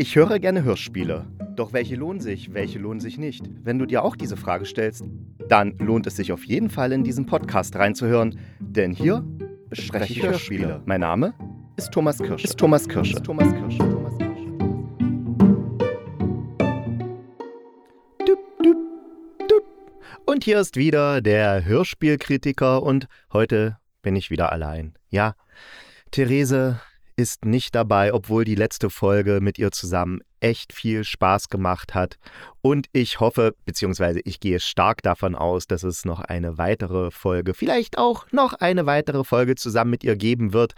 Ich höre gerne Hörspiele. Doch welche lohnen sich, welche lohnen sich nicht? Wenn du dir auch diese Frage stellst, dann lohnt es sich auf jeden Fall in diesen Podcast reinzuhören, denn hier bespreche ich Hörspiele. Mein Name ist Thomas Kirsch. Ist Thomas Kirsch. Ist Thomas Kirsch. Und hier ist wieder der Hörspielkritiker und heute bin ich wieder allein. Ja, Therese ist nicht dabei, obwohl die letzte Folge mit ihr zusammen echt viel Spaß gemacht hat. Und ich hoffe, beziehungsweise ich gehe stark davon aus, dass es noch eine weitere Folge, vielleicht auch noch eine weitere Folge zusammen mit ihr geben wird.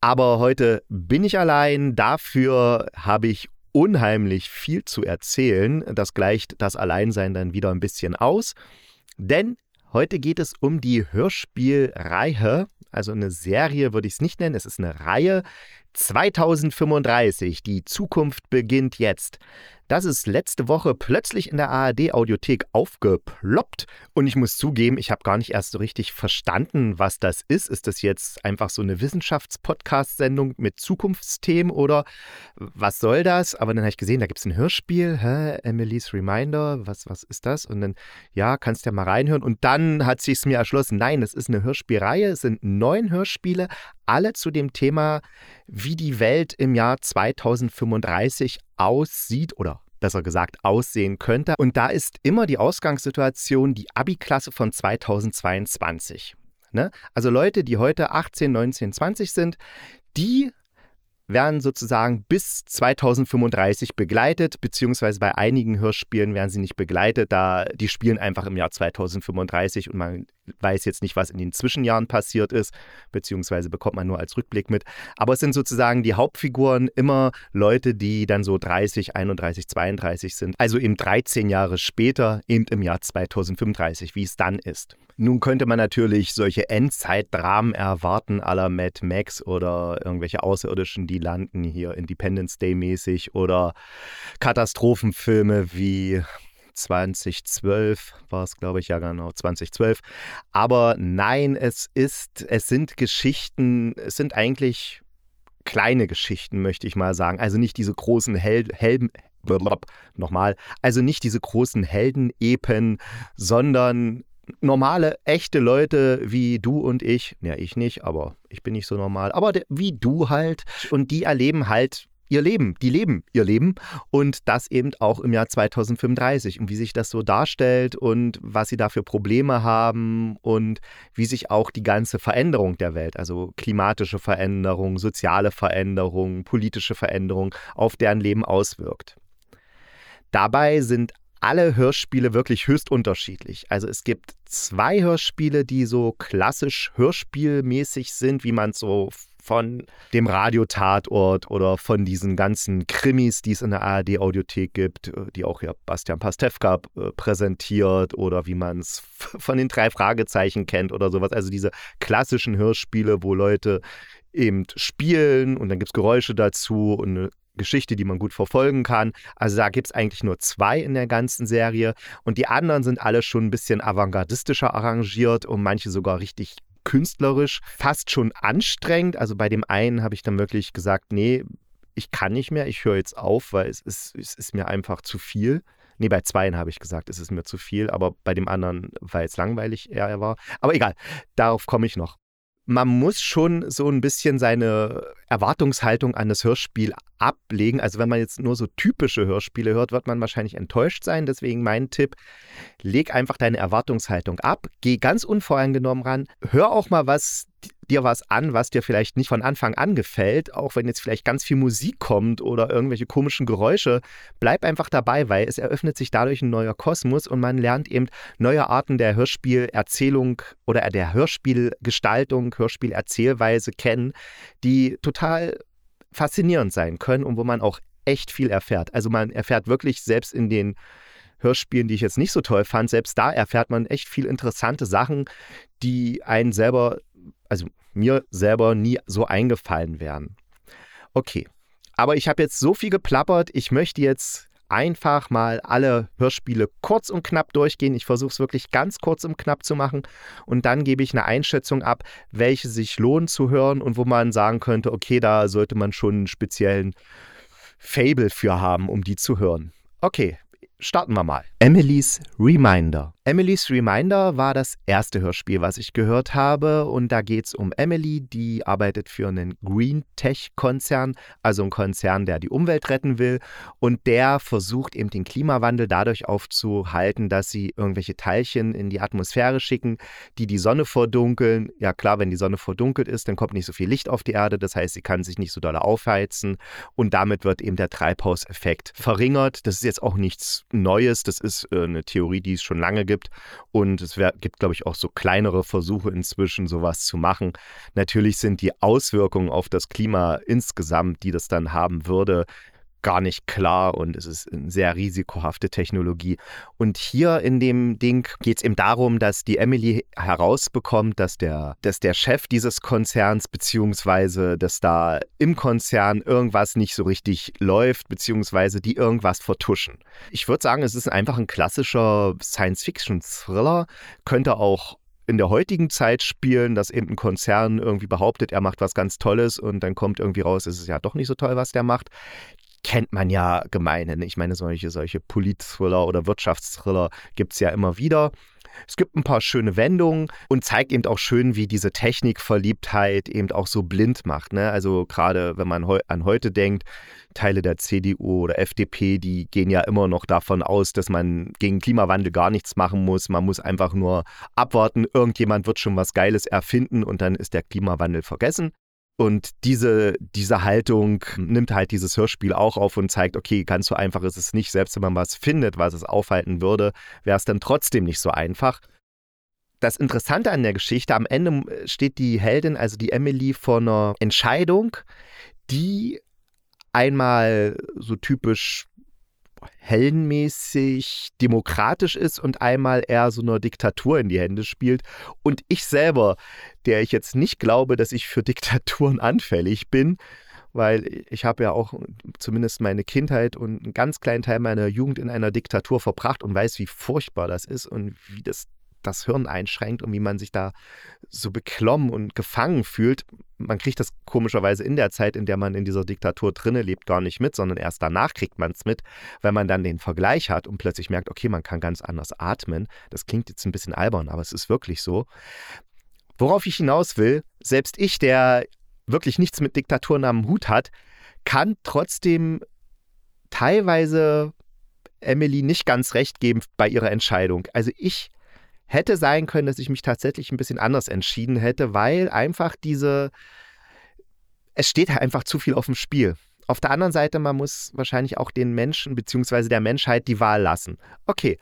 Aber heute bin ich allein. Dafür habe ich unheimlich viel zu erzählen. Das gleicht das Alleinsein dann wieder ein bisschen aus. Denn heute geht es um die Hörspielreihe also eine Serie würde ich es nicht nennen, es ist eine Reihe. 2035, die Zukunft beginnt jetzt. Das ist letzte Woche plötzlich in der ARD-Audiothek aufgeploppt. Und ich muss zugeben, ich habe gar nicht erst so richtig verstanden, was das ist. Ist das jetzt einfach so eine Wissenschaftspodcast-Sendung mit Zukunftsthemen oder was soll das? Aber dann habe ich gesehen, da gibt es ein Hörspiel. Hä? Emily's Reminder. Was, was ist das? Und dann, ja, kannst ja mal reinhören. Und dann hat sich mir erschlossen, nein, es ist eine Hörspielreihe. Es sind neun Hörspiele, alle zu dem Thema, wie die Welt im Jahr 2035 aussieht oder besser gesagt aussehen könnte. Und da ist immer die Ausgangssituation die Abi-Klasse von 2022. Ne? Also Leute, die heute 18, 19, 20 sind, die werden sozusagen bis 2035 begleitet, beziehungsweise bei einigen Hörspielen werden sie nicht begleitet, da die spielen einfach im Jahr 2035 und man weiß jetzt nicht, was in den Zwischenjahren passiert ist, beziehungsweise bekommt man nur als Rückblick mit. Aber es sind sozusagen die Hauptfiguren immer Leute, die dann so 30, 31, 32 sind, also eben 13 Jahre später, eben im Jahr 2035, wie es dann ist. Nun könnte man natürlich solche Endzeitdramen erwarten, la Mad Max oder irgendwelche Außerirdischen, die landen hier Independence Day mäßig oder Katastrophenfilme wie 2012 war es, glaube ich, ja genau, 2012. Aber nein, es ist, es sind Geschichten, es sind eigentlich kleine Geschichten, möchte ich mal sagen. Also nicht diese großen Hel Helden, nochmal, also nicht diese großen Heldenepen, sondern normale, echte Leute wie du und ich, ja, ich nicht, aber ich bin nicht so normal, aber wie du halt, und die erleben halt ihr Leben, die leben ihr Leben und das eben auch im Jahr 2035 und wie sich das so darstellt und was sie da für Probleme haben und wie sich auch die ganze Veränderung der Welt, also klimatische Veränderung, soziale Veränderung, politische Veränderung auf deren Leben auswirkt. Dabei sind alle Hörspiele wirklich höchst unterschiedlich. Also es gibt zwei Hörspiele, die so klassisch hörspielmäßig sind, wie man es so von dem Radiotatort oder von diesen ganzen Krimis, die es in der ARD-Audiothek gibt, äh, die auch ja Bastian Pastewka äh, präsentiert oder wie man es von den drei Fragezeichen kennt oder sowas. Also diese klassischen Hörspiele, wo Leute eben spielen und dann gibt es Geräusche dazu und eine Geschichte, die man gut verfolgen kann. Also da gibt es eigentlich nur zwei in der ganzen Serie und die anderen sind alle schon ein bisschen avantgardistischer arrangiert und manche sogar richtig künstlerisch, fast schon anstrengend. Also bei dem einen habe ich dann wirklich gesagt, nee, ich kann nicht mehr, ich höre jetzt auf, weil es ist, es ist mir einfach zu viel. Nee, bei zweien habe ich gesagt, es ist mir zu viel, aber bei dem anderen, weil es langweilig eher war. Aber egal, darauf komme ich noch man muss schon so ein bisschen seine Erwartungshaltung an das Hörspiel ablegen. Also wenn man jetzt nur so typische Hörspiele hört, wird man wahrscheinlich enttäuscht sein. Deswegen mein Tipp, leg einfach deine Erwartungshaltung ab, geh ganz unvoreingenommen ran, hör auch mal, was dir was an, was dir vielleicht nicht von Anfang an gefällt, auch wenn jetzt vielleicht ganz viel Musik kommt oder irgendwelche komischen Geräusche, bleib einfach dabei, weil es eröffnet sich dadurch ein neuer Kosmos und man lernt eben neue Arten der Hörspielerzählung oder der Hörspielgestaltung, Hörspielerzählweise kennen, die total faszinierend sein können und wo man auch echt viel erfährt. Also man erfährt wirklich selbst in den Hörspielen, die ich jetzt nicht so toll fand, selbst da erfährt man echt viel interessante Sachen, die einen selber also mir selber nie so eingefallen wären. Okay, aber ich habe jetzt so viel geplappert, ich möchte jetzt einfach mal alle Hörspiele kurz und knapp durchgehen. Ich versuche es wirklich ganz kurz und knapp zu machen und dann gebe ich eine Einschätzung ab, welche sich lohnen zu hören und wo man sagen könnte, okay, da sollte man schon einen speziellen Fable für haben, um die zu hören. Okay, starten wir mal. Emily's Reminder. Emily's Reminder war das erste Hörspiel, was ich gehört habe. Und da geht es um Emily, die arbeitet für einen Green Tech-Konzern, also ein Konzern, der die Umwelt retten will. Und der versucht eben den Klimawandel dadurch aufzuhalten, dass sie irgendwelche Teilchen in die Atmosphäre schicken, die die Sonne verdunkeln. Ja klar, wenn die Sonne verdunkelt ist, dann kommt nicht so viel Licht auf die Erde. Das heißt, sie kann sich nicht so doll aufheizen. Und damit wird eben der Treibhauseffekt verringert. Das ist jetzt auch nichts Neues. Das ist äh, eine Theorie, die es schon lange gibt. Und es wär, gibt, glaube ich, auch so kleinere Versuche inzwischen, sowas zu machen. Natürlich sind die Auswirkungen auf das Klima insgesamt, die das dann haben würde, gar nicht klar und es ist eine sehr risikohafte Technologie. Und hier in dem Ding geht es eben darum, dass die Emily herausbekommt, dass der, dass der Chef dieses Konzerns, beziehungsweise dass da im Konzern irgendwas nicht so richtig läuft, beziehungsweise die irgendwas vertuschen. Ich würde sagen, es ist einfach ein klassischer Science-Fiction-Thriller, könnte auch in der heutigen Zeit spielen, dass eben ein Konzern irgendwie behauptet, er macht was ganz Tolles und dann kommt irgendwie raus, es ist ja doch nicht so toll, was der macht kennt man ja gemeinhin. Ich meine, solche, solche Polit-Thriller oder Wirtschaftsthriller gibt es ja immer wieder. Es gibt ein paar schöne Wendungen und zeigt eben auch schön, wie diese Technikverliebtheit eben auch so blind macht. Ne? Also gerade wenn man heu an heute denkt, Teile der CDU oder FDP, die gehen ja immer noch davon aus, dass man gegen Klimawandel gar nichts machen muss. Man muss einfach nur abwarten, irgendjemand wird schon was Geiles erfinden und dann ist der Klimawandel vergessen. Und diese, diese Haltung nimmt halt dieses Hörspiel auch auf und zeigt, okay, ganz so einfach ist es nicht. Selbst wenn man was findet, was es aufhalten würde, wäre es dann trotzdem nicht so einfach. Das Interessante an der Geschichte, am Ende steht die Heldin, also die Emily, vor einer Entscheidung, die einmal so typisch hellenmäßig demokratisch ist und einmal eher so einer Diktatur in die Hände spielt. Und ich selber, der ich jetzt nicht glaube, dass ich für Diktaturen anfällig bin, weil ich habe ja auch zumindest meine Kindheit und einen ganz kleinen Teil meiner Jugend in einer Diktatur verbracht und weiß, wie furchtbar das ist und wie das das Hirn einschränkt und wie man sich da so beklommen und gefangen fühlt. Man kriegt das komischerweise in der Zeit, in der man in dieser Diktatur drinne lebt, gar nicht mit, sondern erst danach kriegt man es mit, wenn man dann den Vergleich hat und plötzlich merkt, okay, man kann ganz anders atmen. Das klingt jetzt ein bisschen albern, aber es ist wirklich so. Worauf ich hinaus will, selbst ich, der wirklich nichts mit Diktaturen am Hut hat, kann trotzdem teilweise Emily nicht ganz recht geben bei ihrer Entscheidung. Also ich hätte sein können, dass ich mich tatsächlich ein bisschen anders entschieden hätte, weil einfach diese, es steht halt einfach zu viel auf dem Spiel. Auf der anderen Seite, man muss wahrscheinlich auch den Menschen bzw. der Menschheit die Wahl lassen. Okay,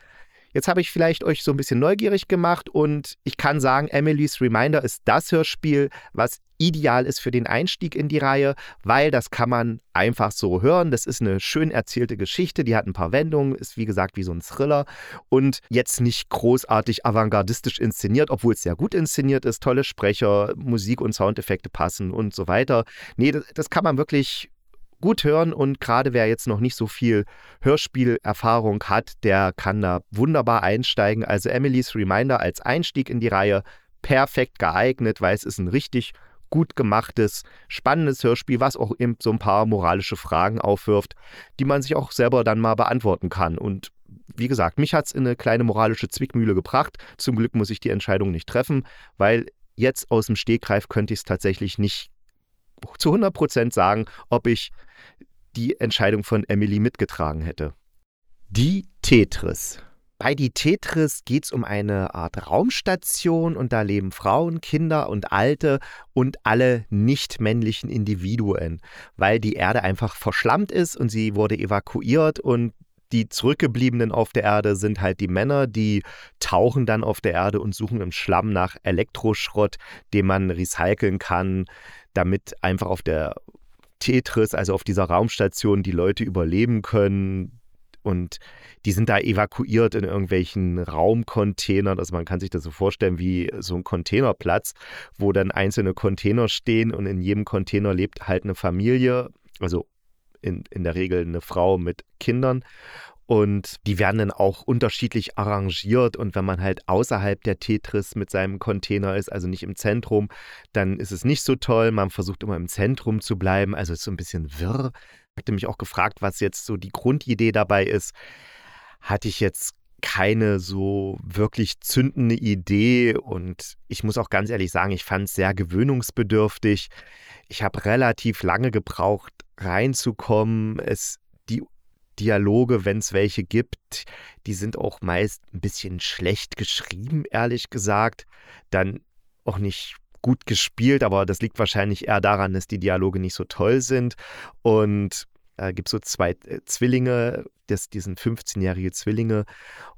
Jetzt habe ich vielleicht euch so ein bisschen neugierig gemacht und ich kann sagen, Emily's Reminder ist das Hörspiel, was ideal ist für den Einstieg in die Reihe, weil das kann man einfach so hören. Das ist eine schön erzählte Geschichte, die hat ein paar Wendungen, ist wie gesagt wie so ein Thriller und jetzt nicht großartig avantgardistisch inszeniert, obwohl es sehr gut inszeniert ist, tolle Sprecher, Musik und Soundeffekte passen und so weiter. Nee, das, das kann man wirklich gut hören und gerade wer jetzt noch nicht so viel Hörspielerfahrung hat, der kann da wunderbar einsteigen. Also Emily's Reminder als Einstieg in die Reihe perfekt geeignet, weil es ist ein richtig gut gemachtes, spannendes Hörspiel, was auch eben so ein paar moralische Fragen aufwirft, die man sich auch selber dann mal beantworten kann. Und wie gesagt, mich hat es in eine kleine moralische Zwickmühle gebracht. Zum Glück muss ich die Entscheidung nicht treffen, weil jetzt aus dem Stegreif könnte ich es tatsächlich nicht zu 100 Prozent sagen, ob ich die Entscheidung von Emily mitgetragen hätte. Die Tetris. Bei Die Tetris geht es um eine Art Raumstation und da leben Frauen, Kinder und Alte und alle nicht männlichen Individuen, weil die Erde einfach verschlammt ist und sie wurde evakuiert und die Zurückgebliebenen auf der Erde sind halt die Männer, die tauchen dann auf der Erde und suchen im Schlamm nach Elektroschrott, den man recyceln kann, damit einfach auf der Tetris, also auf dieser Raumstation, die Leute überleben können. Und die sind da evakuiert in irgendwelchen Raumcontainern. Also man kann sich das so vorstellen wie so ein Containerplatz, wo dann einzelne Container stehen und in jedem Container lebt halt eine Familie, also in, in der Regel eine Frau mit Kindern. Und die werden dann auch unterschiedlich arrangiert und wenn man halt außerhalb der Tetris mit seinem Container ist, also nicht im Zentrum, dann ist es nicht so toll. Man versucht immer im Zentrum zu bleiben, also ist so ein bisschen wirr. Ich hatte mich auch gefragt, was jetzt so die Grundidee dabei ist. Hatte ich jetzt keine so wirklich zündende Idee und ich muss auch ganz ehrlich sagen, ich fand es sehr gewöhnungsbedürftig. Ich habe relativ lange gebraucht, reinzukommen. Es, Dialoge, wenn es welche gibt, die sind auch meist ein bisschen schlecht geschrieben, ehrlich gesagt. Dann auch nicht gut gespielt, aber das liegt wahrscheinlich eher daran, dass die Dialoge nicht so toll sind. Und äh, gibt so zwei äh, Zwillinge, das, die sind 15-jährige Zwillinge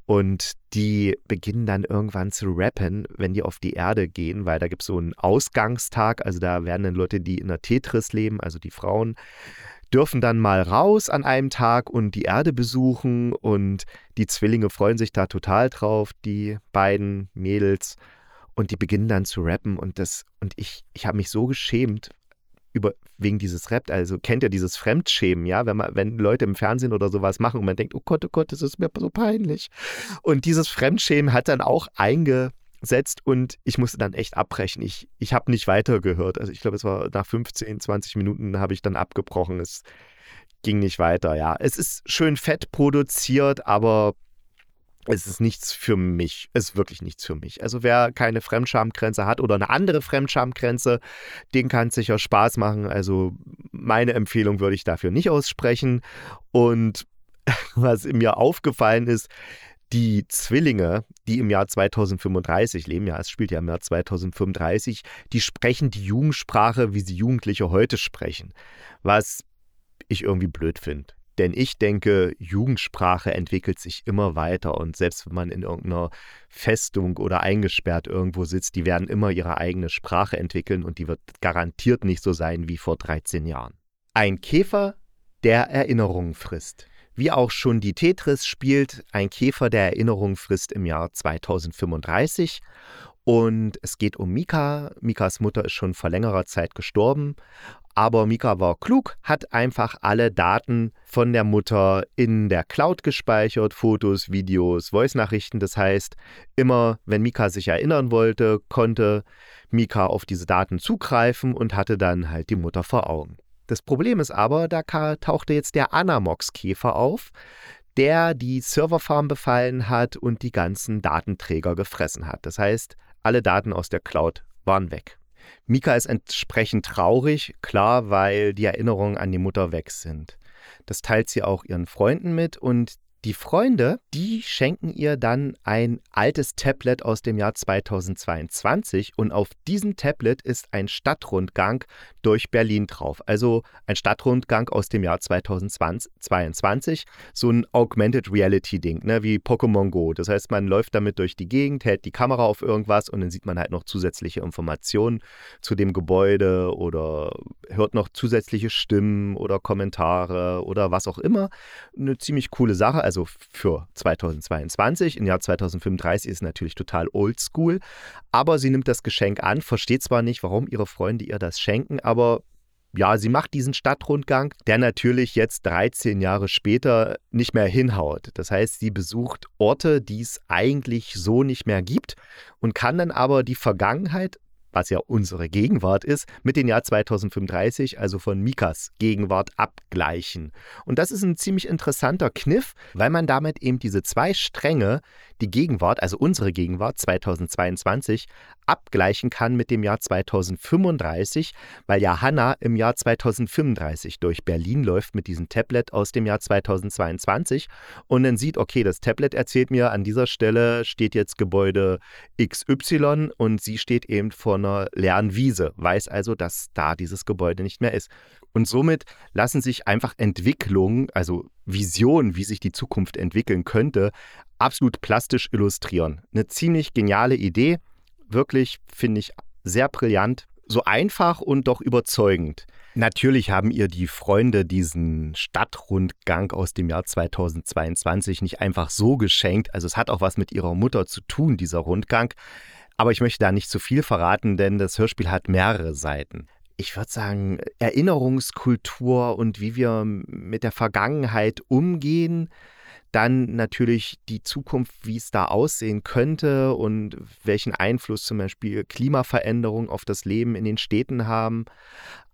und die beginnen dann irgendwann zu rappen, wenn die auf die Erde gehen, weil da gibt es so einen Ausgangstag, also da werden dann Leute, die in der Tetris leben, also die Frauen, dürfen dann mal raus an einem Tag und die Erde besuchen. Und die Zwillinge freuen sich da total drauf, die beiden Mädels. Und die beginnen dann zu rappen. Und das und ich ich habe mich so geschämt, über, wegen dieses Rap, also kennt ihr dieses Fremdschämen, ja, wenn man, wenn Leute im Fernsehen oder sowas machen und man denkt, oh Gott, oh Gott, das ist mir so peinlich. Und dieses Fremdschämen hat dann auch eingesetzt und ich musste dann echt abbrechen. Ich, ich habe nicht weitergehört. Also ich glaube, es war nach 15, 20 Minuten habe ich dann abgebrochen. Es ging nicht weiter, ja. Es ist schön fett produziert, aber es ist nichts für mich. Es ist wirklich nichts für mich. Also wer keine Fremdschamgrenze hat oder eine andere Fremdschamgrenze, den kann es sicher Spaß machen. Also meine Empfehlung würde ich dafür nicht aussprechen. Und was mir aufgefallen ist, die Zwillinge, die im Jahr 2035 leben, ja, es spielt ja im Jahr 2035, die sprechen die Jugendsprache, wie sie Jugendliche heute sprechen. Was ich irgendwie blöd finde. Denn ich denke, Jugendsprache entwickelt sich immer weiter und selbst wenn man in irgendeiner Festung oder eingesperrt irgendwo sitzt, die werden immer ihre eigene Sprache entwickeln und die wird garantiert nicht so sein wie vor 13 Jahren. Ein Käfer, der Erinnerungen frisst. Wie auch schon die Tetris spielt, ein Käfer der Erinnerungen frisst im Jahr 2035 und es geht um Mika. Mikas Mutter ist schon vor längerer Zeit gestorben aber Mika war klug, hat einfach alle Daten von der Mutter in der Cloud gespeichert, Fotos, Videos, Voice-Nachrichten. Das heißt, immer wenn Mika sich erinnern wollte, konnte Mika auf diese Daten zugreifen und hatte dann halt die Mutter vor Augen. Das Problem ist aber, da tauchte jetzt der Anamox-Käfer auf, der die Serverfarm befallen hat und die ganzen Datenträger gefressen hat. Das heißt, alle Daten aus der Cloud waren weg. Mika ist entsprechend traurig, klar, weil die Erinnerungen an die Mutter weg sind. Das teilt sie auch ihren Freunden mit und die Freunde, die schenken ihr dann ein altes Tablet aus dem Jahr 2022 und auf diesem Tablet ist ein Stadtrundgang durch Berlin drauf. Also ein Stadtrundgang aus dem Jahr 2022, so ein Augmented Reality Ding, ne, wie Pokémon Go. Das heißt, man läuft damit durch die Gegend, hält die Kamera auf irgendwas und dann sieht man halt noch zusätzliche Informationen zu dem Gebäude oder hört noch zusätzliche Stimmen oder Kommentare oder was auch immer. Eine ziemlich coole Sache. Also also für 2022. Im Jahr 2035 ist natürlich total oldschool, aber sie nimmt das Geschenk an, versteht zwar nicht, warum ihre Freunde ihr das schenken, aber ja, sie macht diesen Stadtrundgang, der natürlich jetzt 13 Jahre später nicht mehr hinhaut. Das heißt, sie besucht Orte, die es eigentlich so nicht mehr gibt und kann dann aber die Vergangenheit was ja unsere Gegenwart ist, mit dem Jahr 2035, also von Mikas Gegenwart, abgleichen. Und das ist ein ziemlich interessanter Kniff, weil man damit eben diese zwei Stränge, die Gegenwart, also unsere Gegenwart 2022, abgleichen kann mit dem Jahr 2035, weil ja Hannah im Jahr 2035 durch Berlin läuft mit diesem Tablet aus dem Jahr 2022 und dann sieht, okay, das Tablet erzählt mir, an dieser Stelle steht jetzt Gebäude XY und sie steht eben vor einer leeren Wiese, weiß also, dass da dieses Gebäude nicht mehr ist. Und somit lassen sich einfach Entwicklungen, also Visionen, wie sich die Zukunft entwickeln könnte, absolut plastisch illustrieren. Eine ziemlich geniale Idee wirklich, finde ich, sehr brillant, so einfach und doch überzeugend. Natürlich haben ihr die Freunde diesen Stadtrundgang aus dem Jahr 2022 nicht einfach so geschenkt. Also es hat auch was mit ihrer Mutter zu tun, dieser Rundgang. Aber ich möchte da nicht zu viel verraten, denn das Hörspiel hat mehrere Seiten. Ich würde sagen, Erinnerungskultur und wie wir mit der Vergangenheit umgehen, Dann natürlich die Zukunft, wie es da aussehen könnte und welchen Einfluss zum Beispiel Klimaveränderungen auf das Leben in den Städten haben.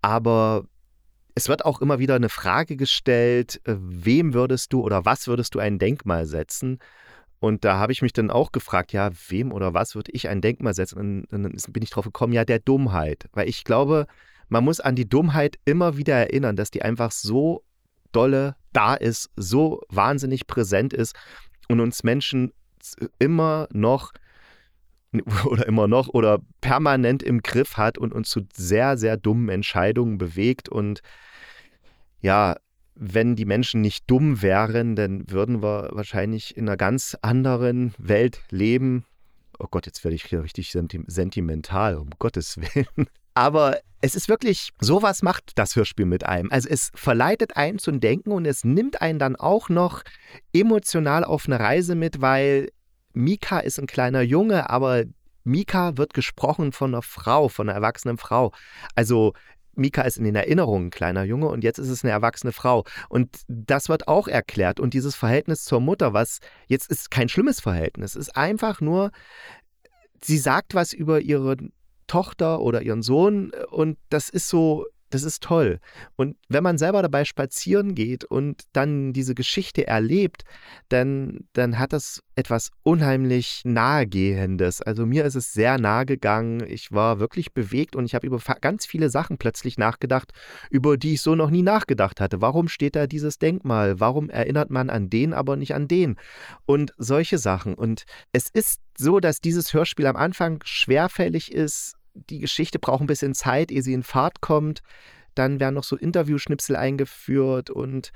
Aber es wird auch immer wieder eine Frage gestellt, äh, wem würdest du oder was würdest du ein Denkmal setzen? Und da habe ich mich dann auch gefragt, ja, wem oder was würde ich ein Denkmal setzen? Und dann bin ich drauf gekommen, ja, der Dummheit. Weil ich glaube, man muss an die Dummheit immer wieder erinnern, dass die einfach so dolle da ist, so wahnsinnig präsent ist und uns Menschen immer noch oder immer noch oder permanent im Griff hat und uns zu sehr, sehr dummen Entscheidungen bewegt. Und ja, wenn die Menschen nicht dumm wären, dann würden wir wahrscheinlich in einer ganz anderen Welt leben. Oh Gott, jetzt werde ich hier richtig sentimental, um Gottes Willen. Aber es ist wirklich, sowas macht das Hörspiel mit einem. Also es verleitet einen zum Denken und es nimmt einen dann auch noch emotional auf eine Reise mit, weil Mika ist ein kleiner Junge, aber Mika wird gesprochen von einer Frau, von einer erwachsenen Frau. Also Mika ist in den Erinnerungen ein kleiner Junge und jetzt ist es eine erwachsene Frau. Und das wird auch erklärt. Und dieses Verhältnis zur Mutter, was jetzt ist kein schlimmes Verhältnis, ist einfach nur, sie sagt was über ihre Tochter oder ihren Sohn und das ist so, das ist toll. Und wenn man selber dabei spazieren geht und dann diese Geschichte erlebt, dann, dann hat das etwas unheimlich Nahegehendes. Also mir ist es sehr nahe gegangen. Ich war wirklich bewegt und ich habe über ganz viele Sachen plötzlich nachgedacht, über die ich so noch nie nachgedacht hatte. Warum steht da dieses Denkmal? Warum erinnert man an den, aber nicht an den? Und solche Sachen. Und es ist so, dass dieses Hörspiel am Anfang schwerfällig ist, die Geschichte braucht ein bisschen Zeit, ehe sie in Fahrt kommt. Dann werden noch so Interviewschnipsel eingeführt und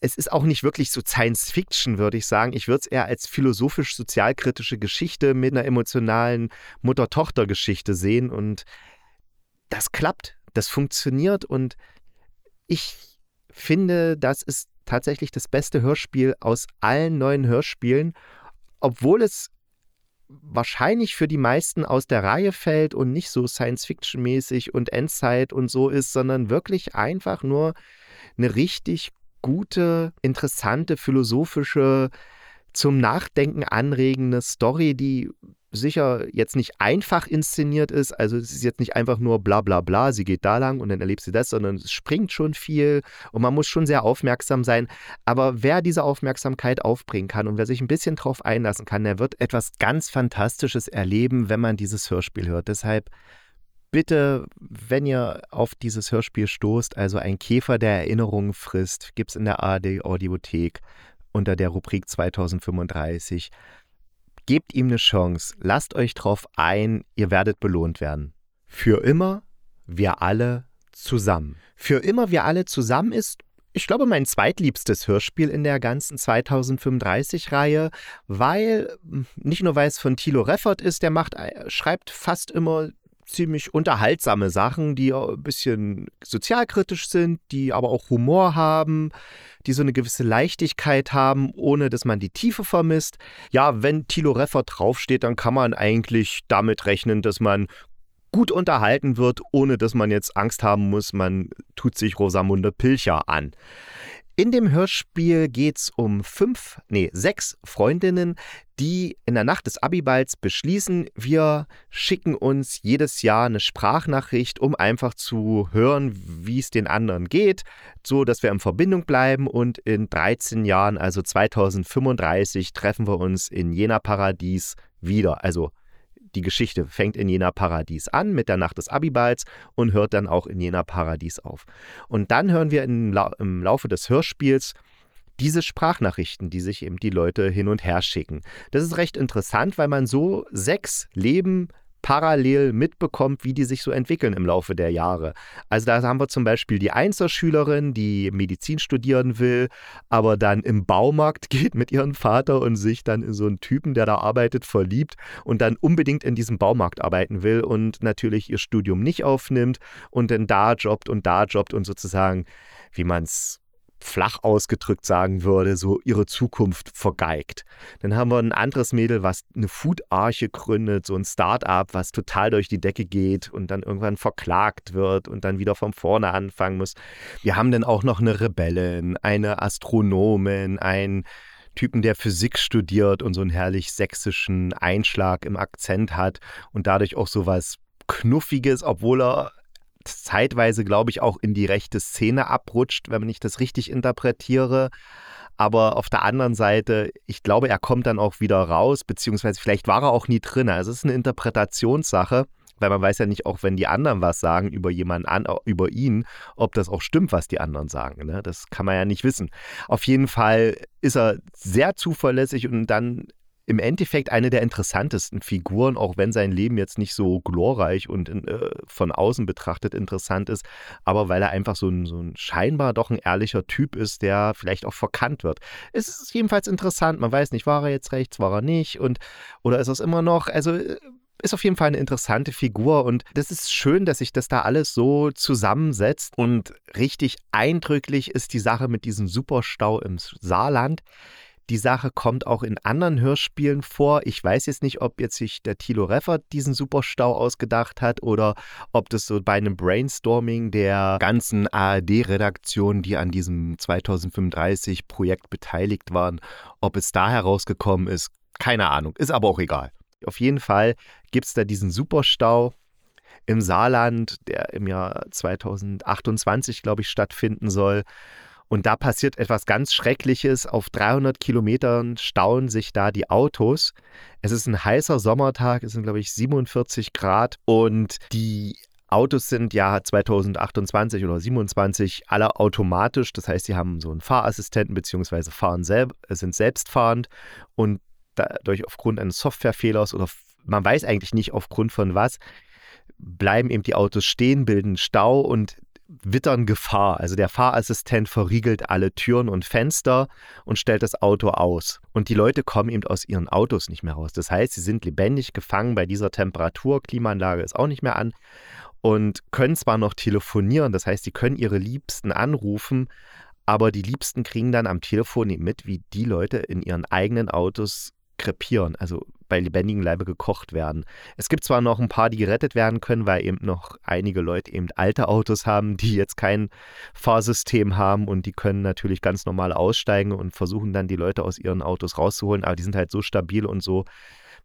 es ist auch nicht wirklich so Science Fiction, würde ich sagen. Ich würde es eher als philosophisch-sozialkritische Geschichte mit einer emotionalen Mutter-Tochter-Geschichte sehen und das klappt, das funktioniert und ich finde, das ist tatsächlich das beste Hörspiel aus allen neuen Hörspielen, obwohl es wahrscheinlich für die meisten aus der Reihe fällt und nicht so Science-Fiction-mäßig und Endzeit und so ist, sondern wirklich einfach nur eine richtig gute, interessante, philosophische, zum Nachdenken anregende Story, die sicher jetzt nicht einfach inszeniert ist. Also es ist jetzt nicht einfach nur bla bla bla, sie geht da lang und dann erlebt sie das, sondern es springt schon viel und man muss schon sehr aufmerksam sein. Aber wer diese Aufmerksamkeit aufbringen kann und wer sich ein bisschen drauf einlassen kann, der wird etwas ganz Fantastisches erleben, wenn man dieses Hörspiel hört. Deshalb bitte, wenn ihr auf dieses Hörspiel stoßt, also ein Käfer der Erinnerungen frisst, gibt es in der ARD Audiothek unter der Rubrik 2035. Gebt ihm eine Chance, lasst euch drauf ein, ihr werdet belohnt werden. Für immer, wir alle zusammen. Für immer, wir alle zusammen ist, ich glaube, mein zweitliebstes Hörspiel in der ganzen 2035-Reihe, weil, nicht nur weil es von Thilo Reffert ist, der macht, äh, schreibt fast immer ziemlich unterhaltsame Sachen, die ein bisschen sozialkritisch sind, die aber auch Humor haben, die so eine gewisse Leichtigkeit haben, ohne dass man die Tiefe vermisst. Ja, wenn Thilo Reffer draufsteht, dann kann man eigentlich damit rechnen, dass man gut unterhalten wird, ohne dass man jetzt Angst haben muss, man tut sich Rosamunde Pilcher an. In dem Hörspiel geht es um fünf, nee, sechs Freundinnen, die in der Nacht des Abiballs beschließen, wir schicken uns jedes Jahr eine Sprachnachricht, um einfach zu hören, wie es den anderen geht, so dass wir in Verbindung bleiben und in 13 Jahren, also 2035, treffen wir uns in Jena Paradies wieder. Also die Geschichte fängt in Jena Paradies an mit der Nacht des Abiballs und hört dann auch in Jena Paradies auf. Und dann hören wir im, La im Laufe des Hörspiels diese Sprachnachrichten, die sich eben die Leute hin und her schicken. Das ist recht interessant, weil man so sechs Leben parallel mitbekommt, wie die sich so entwickeln im Laufe der Jahre. Also da haben wir zum Beispiel die Einzelschülerin, die Medizin studieren will, aber dann im Baumarkt geht mit ihrem Vater und sich dann in so einen Typen, der da arbeitet, verliebt und dann unbedingt in diesem Baumarkt arbeiten will und natürlich ihr Studium nicht aufnimmt und dann da jobbt und da jobbt und sozusagen, wie man es flach ausgedrückt sagen würde, so ihre Zukunft vergeigt. Dann haben wir ein anderes Mädel, was eine Food-Arche gründet, so ein Start-up, was total durch die Decke geht und dann irgendwann verklagt wird und dann wieder von vorne anfangen muss. Wir haben dann auch noch eine Rebellin, eine Astronomin, ein Typen, der Physik studiert und so einen herrlich sächsischen Einschlag im Akzent hat und dadurch auch so was Knuffiges, obwohl er zeitweise, glaube ich, auch in die rechte Szene abrutscht, wenn ich das richtig interpretiere. Aber auf der anderen Seite, ich glaube, er kommt dann auch wieder raus, beziehungsweise vielleicht war er auch nie drin. Also es ist eine Interpretationssache, weil man weiß ja nicht, auch wenn die anderen was sagen über jemanden an, über ihn, ob das auch stimmt, was die anderen sagen. Ne? Das kann man ja nicht wissen. Auf jeden Fall ist er sehr zuverlässig und dann im Endeffekt eine der interessantesten Figuren, auch wenn sein Leben jetzt nicht so glorreich und äh, von außen betrachtet interessant ist, aber weil er einfach so ein, so ein scheinbar doch ein ehrlicher Typ ist, der vielleicht auch verkannt wird. Es ist jedenfalls interessant, man weiß nicht, war er jetzt rechts, war er nicht und oder ist es immer noch, also äh, ist auf jeden Fall eine interessante Figur und das ist schön, dass sich das da alles so zusammensetzt und richtig eindrücklich ist die Sache mit diesem Superstau im Saarland. Die Sache kommt auch in anderen Hörspielen vor. Ich weiß jetzt nicht, ob jetzt sich der Thilo Reffert diesen Superstau ausgedacht hat oder ob das so bei einem Brainstorming der ganzen ARD-Redaktion, die an diesem 2035-Projekt beteiligt waren, ob es da herausgekommen ist. Keine Ahnung, ist aber auch egal. Auf jeden Fall gibt es da diesen Superstau im Saarland, der im Jahr 2028, glaube ich, stattfinden soll. Und da passiert etwas ganz Schreckliches. Auf 300 Kilometern stauen sich da die Autos. Es ist ein heißer Sommertag, es sind, glaube ich, 47 Grad und die Autos sind ja 2028 oder 27 alle automatisch. Das heißt, sie haben so einen Fahrassistenten fahren selb sind selbstfahrend und dadurch aufgrund eines Softwarefehlers oder man weiß eigentlich nicht aufgrund von was, bleiben eben die Autos stehen, bilden Stau und wittern Gefahr. Also der Fahrassistent verriegelt alle Türen und Fenster und stellt das Auto aus. Und die Leute kommen eben aus ihren Autos nicht mehr raus. Das heißt, sie sind lebendig gefangen bei dieser Temperatur. Klimaanlage ist auch nicht mehr an und können zwar noch telefonieren, das heißt, sie können ihre Liebsten anrufen, aber die Liebsten kriegen dann am Telefon mit, wie die Leute in ihren eigenen Autos krepieren, also bei lebendigem Leibe gekocht werden. Es gibt zwar noch ein paar, die gerettet werden können, weil eben noch einige Leute eben alte Autos haben, die jetzt kein Fahrsystem haben und die können natürlich ganz normal aussteigen und versuchen dann die Leute aus ihren Autos rauszuholen, aber die sind halt so stabil und so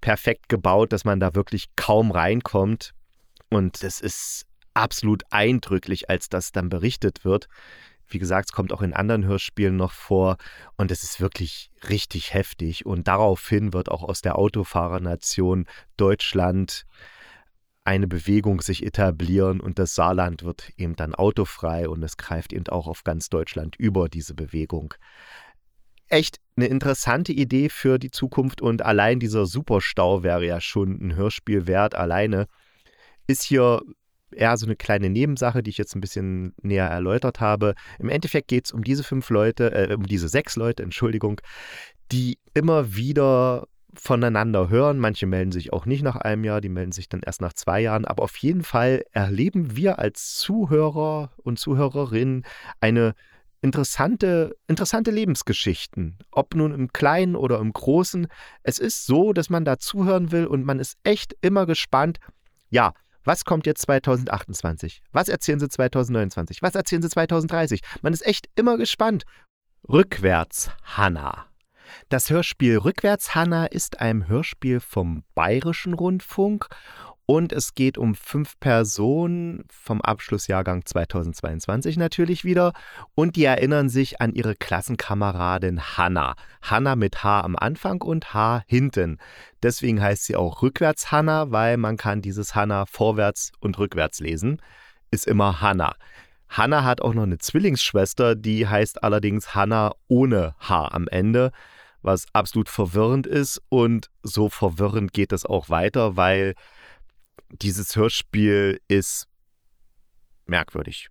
perfekt gebaut, dass man da wirklich kaum reinkommt und das ist absolut eindrücklich, als das dann berichtet wird. Wie gesagt, es kommt auch in anderen Hörspielen noch vor und es ist wirklich richtig heftig. Und daraufhin wird auch aus der Autofahrernation Deutschland eine Bewegung sich etablieren und das Saarland wird eben dann autofrei und es greift eben auch auf ganz Deutschland über diese Bewegung. Echt eine interessante Idee für die Zukunft und allein dieser Superstau wäre ja schon ein Hörspiel wert. Alleine ist hier eher so eine kleine Nebensache, die ich jetzt ein bisschen näher erläutert habe. Im Endeffekt geht es um diese fünf Leute, äh, um diese sechs Leute, Entschuldigung, die immer wieder voneinander hören. Manche melden sich auch nicht nach einem Jahr, die melden sich dann erst nach zwei Jahren. Aber auf jeden Fall erleben wir als Zuhörer und Zuhörerinnen eine interessante, interessante Lebensgeschichten. Ob nun im Kleinen oder im Großen. Es ist so, dass man da zuhören will und man ist echt immer gespannt. Ja, was kommt jetzt 2028? Was erzählen sie 2029? Was erzählen sie 2030? Man ist echt immer gespannt. Rückwärts Hanna. Das Hörspiel Rückwärts Hanna ist ein Hörspiel vom Bayerischen Rundfunk und es geht um fünf Personen vom Abschlussjahrgang 2022 natürlich wieder. Und die erinnern sich an ihre Klassenkameradin Hanna. Hanna mit H am Anfang und H hinten. Deswegen heißt sie auch rückwärts Hanna, weil man kann dieses Hanna vorwärts und rückwärts lesen. Ist immer Hanna. Hanna hat auch noch eine Zwillingsschwester, die heißt allerdings Hanna ohne H am Ende was absolut verwirrend ist. Und so verwirrend geht es auch weiter, weil dieses Hörspiel ist merkwürdig.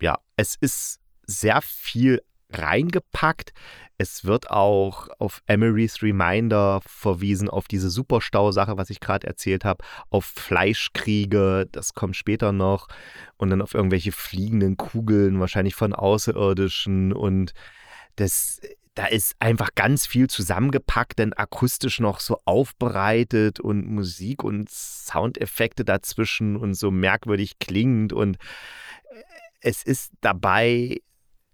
Ja, es ist sehr viel reingepackt. Es wird auch auf Emery's Reminder verwiesen, auf diese Superstau-Sache, was ich gerade erzählt habe, auf Fleischkriege, das kommt später noch, und dann auf irgendwelche fliegenden Kugeln, wahrscheinlich von Außerirdischen. Und das da ist einfach ganz viel zusammengepackt, denn akustisch noch so aufbereitet und Musik und Soundeffekte dazwischen und so merkwürdig klingend und äh, es ist dabei,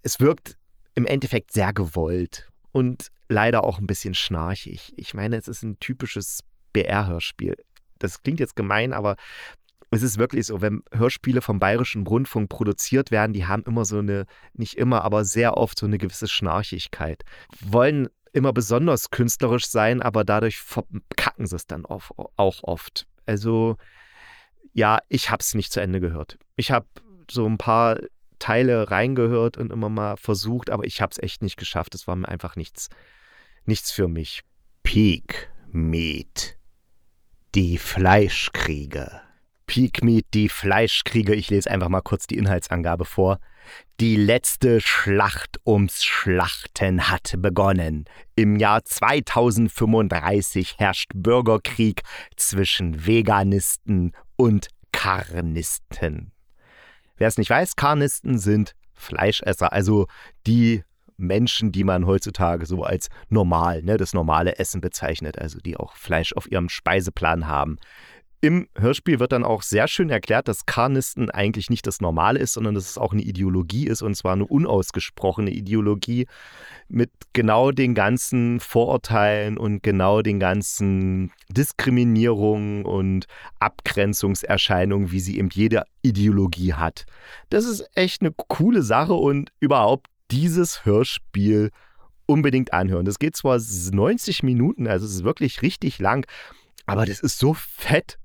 es wirkt im Endeffekt sehr gewollt und leider auch ein bisschen schnarchig. Ich meine, es ist ein typisches BR-Hörspiel. Das klingt jetzt gemein, aber es ist wirklich so, wenn Hörspiele vom Bayerischen Rundfunk produziert werden, die haben immer so eine, nicht immer, aber sehr oft so eine gewisse Schnarchigkeit. Wollen immer besonders künstlerisch sein, aber dadurch verkacken sie es dann auch oft. Also ja, ich habe es nicht zu Ende gehört. Ich habe so ein paar Teile reingehört und immer mal versucht, aber ich habe es echt nicht geschafft. Es war mir einfach nichts, nichts für mich. Peak Meat. Die Fleischkriege. Peak Meat, die Fleischkriege. Ich lese einfach mal kurz die Inhaltsangabe vor. Die letzte Schlacht ums Schlachten hat begonnen. Im Jahr 2035 herrscht Bürgerkrieg zwischen Veganisten und Karnisten. Wer es nicht weiß, Karnisten sind Fleischesser, also die Menschen, die man heutzutage so als normal, ne, das normale Essen bezeichnet, also die auch Fleisch auf ihrem Speiseplan haben. Im Hörspiel wird dann auch sehr schön erklärt, dass Karnisten eigentlich nicht das Normale ist, sondern dass es auch eine Ideologie ist und zwar eine unausgesprochene Ideologie mit genau den ganzen Vorurteilen und genau den ganzen Diskriminierungen und Abgrenzungserscheinungen, wie sie eben jede Ideologie hat. Das ist echt eine coole Sache und überhaupt dieses Hörspiel unbedingt anhören. Das geht zwar 90 Minuten, also es ist wirklich richtig lang, aber das ist so fett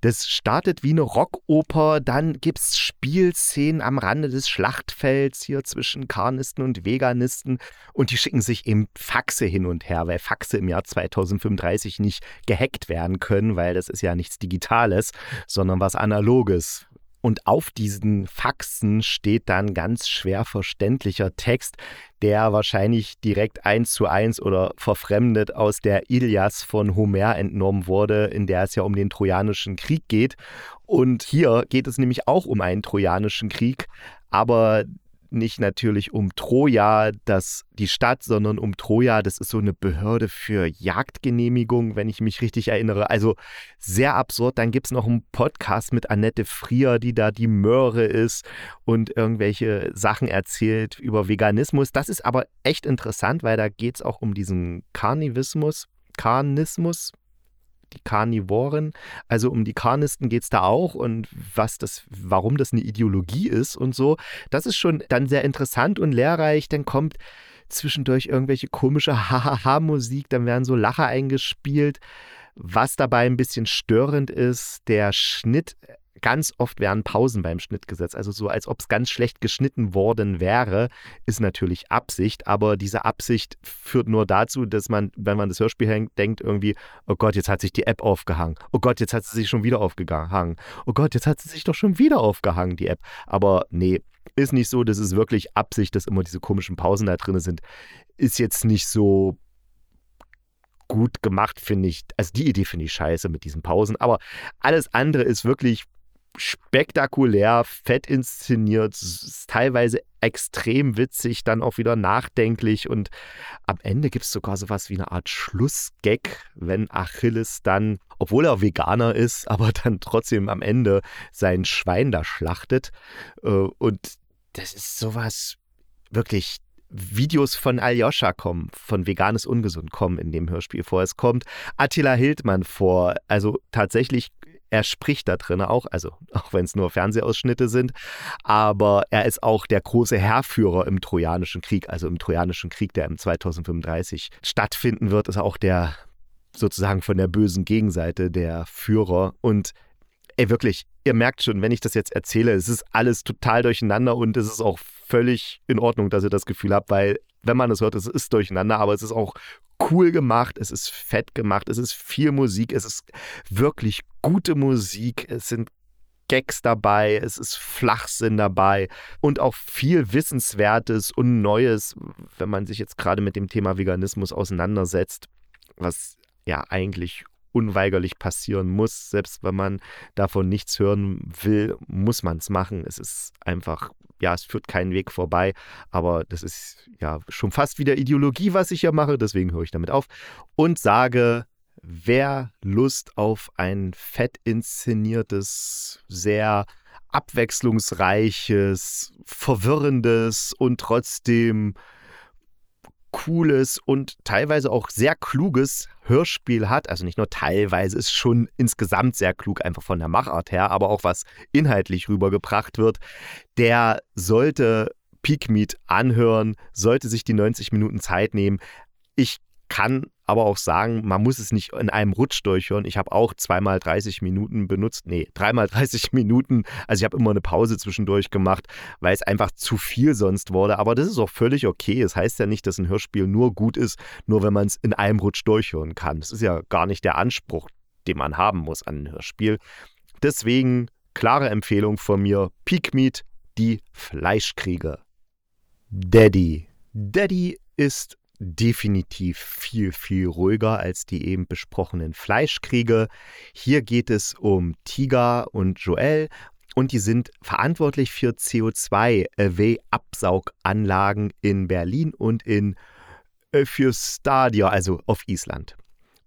das startet wie eine Rockoper, dann gibt es Spielszenen am Rande des Schlachtfelds hier zwischen Karnisten und Veganisten und die schicken sich eben Faxe hin und her, weil Faxe im Jahr 2035 nicht gehackt werden können, weil das ist ja nichts Digitales, sondern was Analoges. Und auf diesen Faxen steht dann ganz schwer verständlicher Text, der wahrscheinlich direkt eins zu eins oder verfremdet aus der Ilias von Homer entnommen wurde, in der es ja um den Trojanischen Krieg geht. Und hier geht es nämlich auch um einen Trojanischen Krieg, aber nicht natürlich um Troja, das, die Stadt, sondern um Troja. Das ist so eine Behörde für Jagdgenehmigung, wenn ich mich richtig erinnere. Also sehr absurd. Dann gibt es noch einen Podcast mit Annette Frier, die da die Möhre ist und irgendwelche Sachen erzählt über Veganismus. Das ist aber echt interessant, weil da geht es auch um diesen Karnivismus. Karnismus, die Karnivoren. Also um die Karnisten geht es da auch und was das, warum das eine Ideologie ist und so. Das ist schon dann sehr interessant und lehrreich. Dann kommt zwischendurch irgendwelche komische Hahaha-Musik, dann werden so Lacher eingespielt. Was dabei ein bisschen störend ist, der Schnitt ganz oft werden Pausen beim Schnitt gesetzt. Also so, als ob es ganz schlecht geschnitten worden wäre, ist natürlich Absicht. Aber diese Absicht führt nur dazu, dass man, wenn man das Hörspiel hängt, denkt irgendwie, oh Gott, jetzt hat sich die App aufgehangen. Oh Gott, jetzt hat sie sich schon wieder aufgehangen. Oh Gott, jetzt hat sie sich doch schon wieder aufgehangen, die App. Aber nee, ist nicht so. Das ist wirklich Absicht, dass immer diese komischen Pausen da drin sind. Ist jetzt nicht so gut gemacht, finde ich. Also die Idee finde ich scheiße mit diesen Pausen. Aber alles andere ist wirklich spektakulär, fett inszeniert, teilweise extrem witzig, dann auch wieder nachdenklich und am Ende gibt es sogar sowas wie eine Art Schlussgag, wenn Achilles dann, obwohl er Veganer ist, aber dann trotzdem am Ende sein Schwein da schlachtet äh, und das ist sowas wirklich Videos von Aljoscha kommen, von Veganes Ungesund kommen in dem Hörspiel vor. Es kommt Attila Hildmann vor. Also tatsächlich er spricht da drin auch, also auch wenn es nur Fernsehausschnitte sind, aber er ist auch der große Herrführer im Trojanischen Krieg, also im Trojanischen Krieg, der im 2035 stattfinden wird, ist er auch der sozusagen von der bösen Gegenseite der Führer. Und ey wirklich, ihr merkt schon, wenn ich das jetzt erzähle, es ist alles total durcheinander und es ist auch völlig in Ordnung, dass ihr das Gefühl habt, weil wenn man es hört, es ist durcheinander, aber es ist auch cool gemacht, es ist fett gemacht, es ist viel Musik, es ist wirklich gute Musik, es sind Gags dabei, es ist Flachsinn dabei und auch viel Wissenswertes und Neues, wenn man sich jetzt gerade mit dem Thema Veganismus auseinandersetzt, was ja eigentlich unweigerlich passieren muss. Selbst wenn man davon nichts hören will, muss man es machen. Es ist einfach, ja, es führt keinen Weg vorbei. Aber das ist ja schon fast wieder Ideologie, was ich hier mache. Deswegen höre ich damit auf und sage, wer Lust auf ein fett inszeniertes, sehr abwechslungsreiches, verwirrendes und trotzdem cooles und teilweise auch sehr kluges Hörspiel hat. Also nicht nur teilweise, ist schon insgesamt sehr klug, einfach von der Machart her, aber auch was inhaltlich rübergebracht wird. Der sollte Peak Meet anhören, sollte sich die 90 Minuten Zeit nehmen. Ich kann aber auch sagen, man muss es nicht in einem Rutsch durchhören. Ich habe auch zweimal 30 Minuten benutzt, nee, dreimal 30 Minuten. Also ich habe immer eine Pause zwischendurch gemacht, weil es einfach zu viel sonst wurde. Aber das ist auch völlig okay. Es das heißt ja nicht, dass ein Hörspiel nur gut ist, nur wenn man es in einem Rutsch durchhören kann. Das ist ja gar nicht der Anspruch, den man haben muss an ein Hörspiel. Deswegen klare Empfehlung von mir: Peak Meat, die Fleischkriege. Daddy. Daddy ist definitiv viel, viel ruhiger als die eben besprochenen Fleischkriege. Hier geht es um Tiger und Joel und die sind verantwortlich für CO2-Absauganlagen in Berlin und in äh, für Stadia, also auf Island.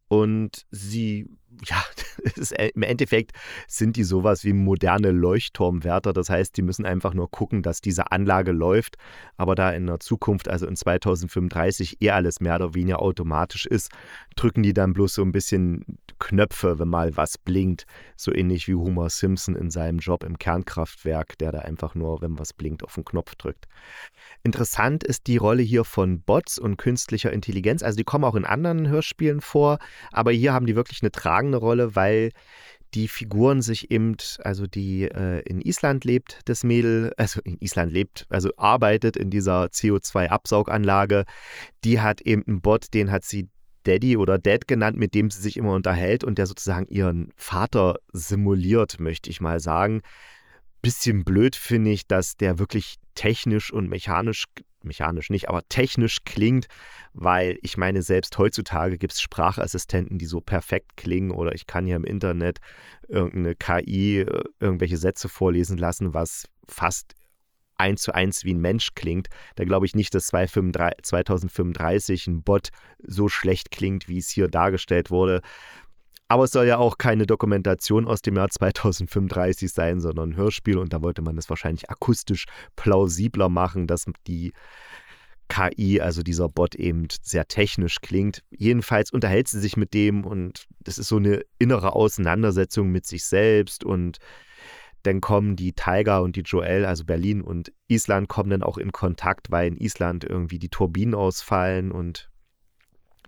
Und sie ja, äh, im Endeffekt sind die sowas wie moderne Leuchtturmwärter. Das heißt, die müssen einfach nur gucken, dass diese Anlage läuft. Aber da in der Zukunft, also in 2035, eh alles mehr oder weniger automatisch ist, drücken die dann bloß so ein bisschen Knöpfe, wenn mal was blinkt. So ähnlich wie Homer Simpson in seinem Job im Kernkraftwerk, der da einfach nur, wenn was blinkt, auf den Knopf drückt. Interessant ist die Rolle hier von Bots und künstlicher Intelligenz. Also die kommen auch in anderen Hörspielen vor, aber hier haben die wirklich eine tragende Rolle, weil die Figuren sich eben, also die äh, in Island lebt, das Mädel, also in Island lebt, also arbeitet in dieser CO2-Absauganlage, die hat eben einen Bot, den hat sie Daddy oder Dad genannt, mit dem sie sich immer unterhält und der sozusagen ihren Vater simuliert, möchte ich mal sagen. Bisschen blöd finde ich, dass der wirklich technisch und mechanisch, mechanisch nicht, aber technisch klingt, weil ich meine, selbst heutzutage gibt es Sprachassistenten, die so perfekt klingen oder ich kann hier im Internet irgendeine KI äh, irgendwelche Sätze vorlesen lassen, was fast eins zu eins wie ein Mensch klingt. Da glaube ich nicht, dass 2035 ein Bot so schlecht klingt, wie es hier dargestellt wurde. Aber es soll ja auch keine Dokumentation aus dem Jahr 2035 sein, sondern ein Hörspiel. Und da wollte man es wahrscheinlich akustisch plausibler machen, dass die KI, also dieser Bot eben sehr technisch klingt. Jedenfalls unterhält sie sich mit dem und das ist so eine innere Auseinandersetzung mit sich selbst und dann kommen die Tiger und die Joel, also Berlin und Island, kommen dann auch in Kontakt, weil in Island irgendwie die Turbinen ausfallen und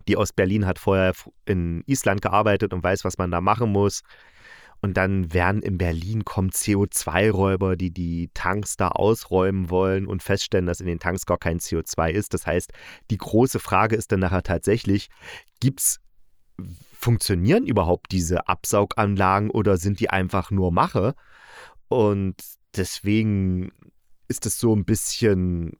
die aus Berlin hat vorher in Island gearbeitet und weiß, was man da machen muss. Und dann werden in Berlin kommen CO2-Räuber, die die Tanks da ausräumen wollen und feststellen, dass in den Tanks gar kein CO2 ist. Das heißt, die große Frage ist dann nachher tatsächlich, gibt's funktionieren überhaupt diese Absauganlagen oder sind die einfach nur Mache? Und deswegen ist es so ein bisschen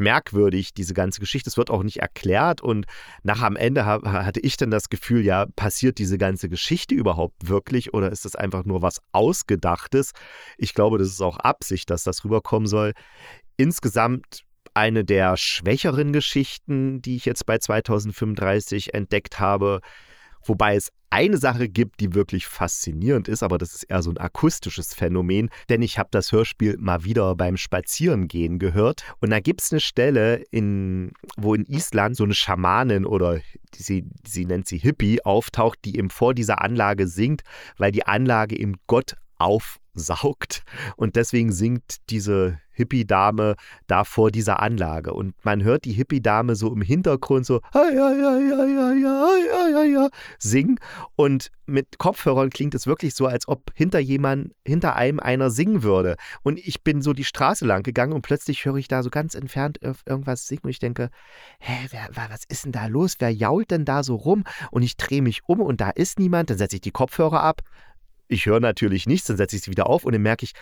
merkwürdig, diese ganze Geschichte. Es wird auch nicht erklärt und nach am Ende hatte ich dann das Gefühl, ja, passiert diese ganze Geschichte überhaupt wirklich oder ist das einfach nur was Ausgedachtes? Ich glaube, das ist auch Absicht, dass das rüberkommen soll. Insgesamt eine der schwächeren Geschichten, die ich jetzt bei 2035 entdeckt habe. Wobei es eine Sache gibt, die wirklich faszinierend ist, aber das ist eher so ein akustisches Phänomen, denn ich habe das Hörspiel mal wieder beim Spazierengehen gehört und da gibt es eine Stelle, in, wo in Island so eine Schamanin oder sie, sie nennt sie Hippie auftaucht, die eben vor dieser Anlage singt, weil die Anlage eben Gott aufsaugt. Und deswegen singt diese Hippie-Dame da vor dieser Anlage. Und man hört die Hippie-Dame so im Hintergrund so singen. Und mit Kopfhörern klingt es wirklich so, als ob hinter jemand, hinter einem einer singen würde. Und ich bin so die Straße lang gegangen und plötzlich höre ich da so ganz entfernt irgendwas singen und ich denke, hä, wer, was ist denn da los? Wer jault denn da so rum? Und ich drehe mich um und da ist niemand. Dann setze ich die Kopfhörer ab. Ich höre natürlich nichts, dann setze ich sie wieder auf und dann merke ich,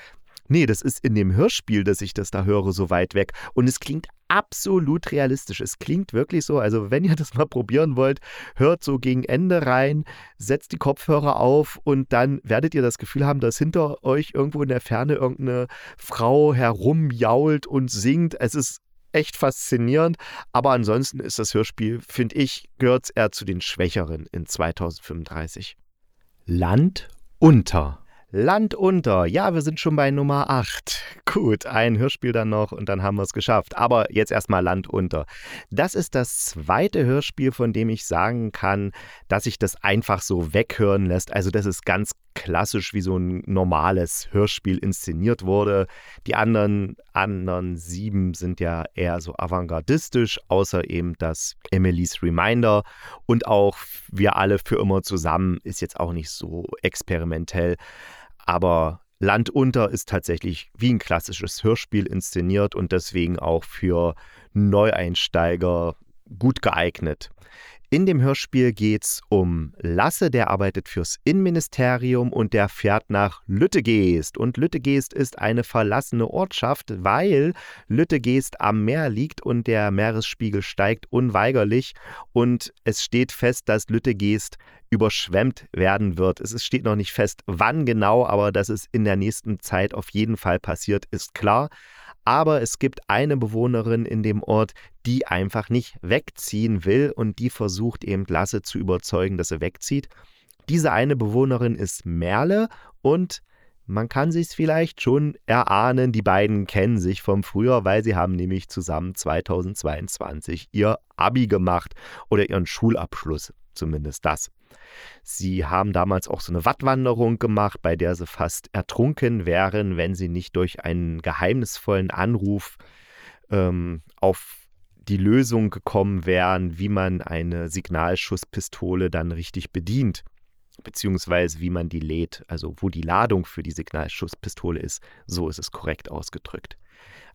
Nee, das ist in dem Hörspiel, dass ich das da höre, so weit weg. Und es klingt absolut realistisch. Es klingt wirklich so. Also, wenn ihr das mal probieren wollt, hört so gegen Ende rein, setzt die Kopfhörer auf und dann werdet ihr das Gefühl haben, dass hinter euch irgendwo in der Ferne irgendeine Frau herumjault und singt. Es ist echt faszinierend. Aber ansonsten ist das Hörspiel, finde ich, gehört eher zu den Schwächeren in 2035. Land unter. Land unter. Ja, wir sind schon bei Nummer 8. Gut, ein Hörspiel dann noch und dann haben wir es geschafft. Aber jetzt erstmal Land unter. Das ist das zweite Hörspiel, von dem ich sagen kann, dass sich das einfach so weghören lässt. Also das ist ganz klassisch, wie so ein normales Hörspiel inszeniert wurde. Die anderen, anderen sieben sind ja eher so avantgardistisch, außer eben das Emily's Reminder. Und auch Wir alle für immer zusammen ist jetzt auch nicht so experimentell. Aber Land unter ist tatsächlich wie ein klassisches Hörspiel inszeniert und deswegen auch für Neueinsteiger gut geeignet. In dem Hörspiel geht es um Lasse, der arbeitet fürs Innenministerium und der fährt nach Lüttegeest. Und Lüttegeest ist eine verlassene Ortschaft, weil Lüttegeest am Meer liegt und der Meeresspiegel steigt unweigerlich. Und es steht fest, dass Lüttegeest überschwemmt werden wird. Es steht noch nicht fest, wann genau, aber dass es in der nächsten Zeit auf jeden Fall passiert, ist klar. Aber es gibt eine Bewohnerin in dem Ort, die einfach nicht wegziehen will und die versucht eben Lasse zu überzeugen, dass er wegzieht. Diese eine Bewohnerin ist Merle und man kann sich vielleicht schon erahnen, die beiden kennen sich vom Früher, weil sie haben nämlich zusammen 2022 ihr Abi gemacht oder ihren Schulabschluss, zumindest das. Sie haben damals auch so eine Wattwanderung gemacht, bei der sie fast ertrunken wären, wenn sie nicht durch einen geheimnisvollen Anruf ähm, auf die Lösung gekommen wären, wie man eine Signalschusspistole dann richtig bedient, beziehungsweise wie man die lädt, also wo die Ladung für die Signalschusspistole ist, so ist es korrekt ausgedrückt.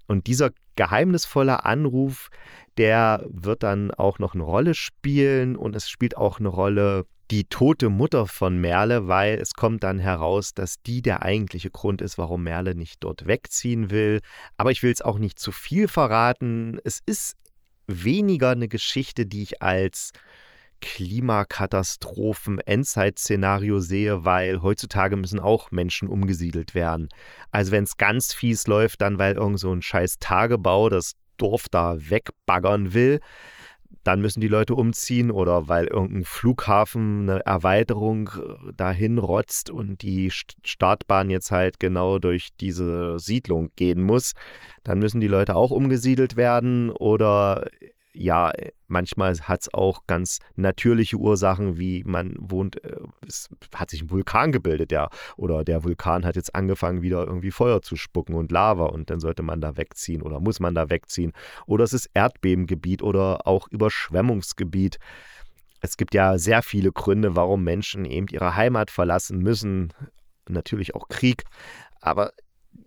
Und dieser geheimnisvolle Anruf, der wird dann auch noch eine Rolle spielen und es spielt auch eine Rolle, die tote Mutter von Merle, weil es kommt dann heraus, dass die der eigentliche Grund ist, warum Merle nicht dort wegziehen will. Aber ich will es auch nicht zu viel verraten. Es ist weniger eine Geschichte, die ich als Klimakatastrophen-Endzeit-Szenario sehe, weil heutzutage müssen auch Menschen umgesiedelt werden. Also wenn es ganz fies läuft, dann weil irgend so ein scheiß Tagebau das Dorf da wegbaggern will, dann müssen die Leute umziehen oder weil irgendein Flughafen eine Erweiterung äh, dahin rotzt und die Startbahn jetzt halt genau durch diese Siedlung gehen muss, dann müssen die Leute auch umgesiedelt werden oder ja, manchmal hat es auch ganz natürliche Ursachen, wie man wohnt, äh, es hat sich ein Vulkan gebildet, ja, oder der Vulkan hat jetzt angefangen, wieder irgendwie Feuer zu spucken und Lava und dann sollte man da wegziehen oder muss man da wegziehen. Oder es ist Erdbebengebiet oder auch Überschwemmungsgebiet. Es gibt ja sehr viele Gründe, warum Menschen eben ihre Heimat verlassen müssen. Natürlich auch Krieg. Aber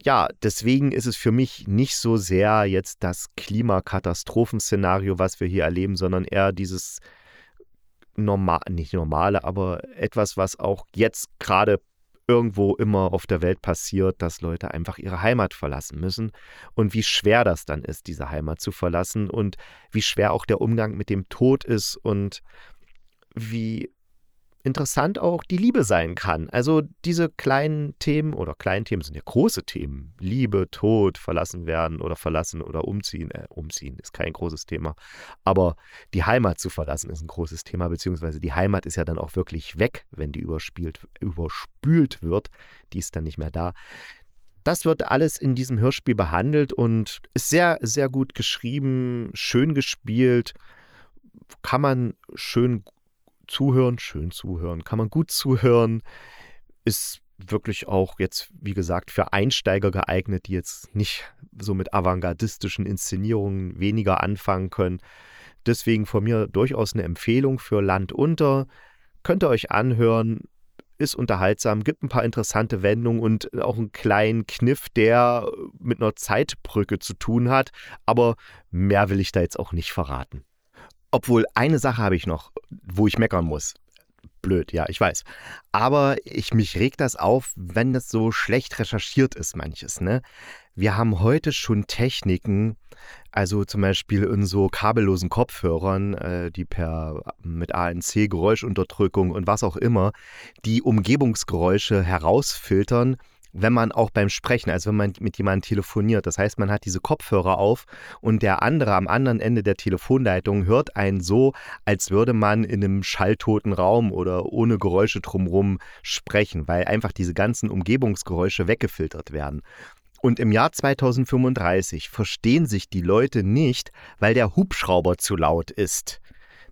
ja, deswegen ist es für mich nicht so sehr jetzt das Klimakatastrophenszenario, was wir hier erleben, sondern eher dieses normal, nicht normale, aber etwas, was auch jetzt gerade irgendwo immer auf der Welt passiert, dass Leute einfach ihre Heimat verlassen müssen und wie schwer das dann ist, diese Heimat zu verlassen und wie schwer auch der Umgang mit dem Tod ist und wie interessant auch die Liebe sein kann. Also diese kleinen Themen oder kleinen Themen sind ja große Themen. Liebe, Tod, verlassen werden oder verlassen oder umziehen. Äh, umziehen ist kein großes Thema. Aber die Heimat zu verlassen ist ein großes Thema, beziehungsweise die Heimat ist ja dann auch wirklich weg, wenn die überspielt, überspült wird. Die ist dann nicht mehr da. Das wird alles in diesem Hörspiel behandelt und ist sehr, sehr gut geschrieben, schön gespielt, kann man schön zuhören, schön zuhören, kann man gut zuhören, ist wirklich auch jetzt, wie gesagt, für Einsteiger geeignet, die jetzt nicht so mit avantgardistischen Inszenierungen weniger anfangen können. Deswegen von mir durchaus eine Empfehlung für Land unter. Könnt ihr euch anhören, ist unterhaltsam, gibt ein paar interessante Wendungen und auch einen kleinen Kniff, der mit einer Zeitbrücke zu tun hat. Aber mehr will ich da jetzt auch nicht verraten. Obwohl, eine Sache habe ich noch, wo ich meckern muss. Blöd, ja, ich weiß. Aber ich, mich regt das auf, wenn das so schlecht recherchiert ist, manches, ne? Wir haben heute schon Techniken, also zum Beispiel in so kabellosen Kopfhörern, äh, die per mit ANC Geräuschunterdrückung und was auch immer, die Umgebungsgeräusche herausfiltern wenn man auch beim Sprechen, also wenn man mit jemandem telefoniert, das heißt, man hat diese Kopfhörer auf und der andere am anderen Ende der Telefonleitung hört einen so, als würde man in einem schalltoten Raum oder ohne Geräusche drumherum sprechen, weil einfach diese ganzen Umgebungsgeräusche weggefiltert werden. Und im Jahr 2035 verstehen sich die Leute nicht, weil der Hubschrauber zu laut ist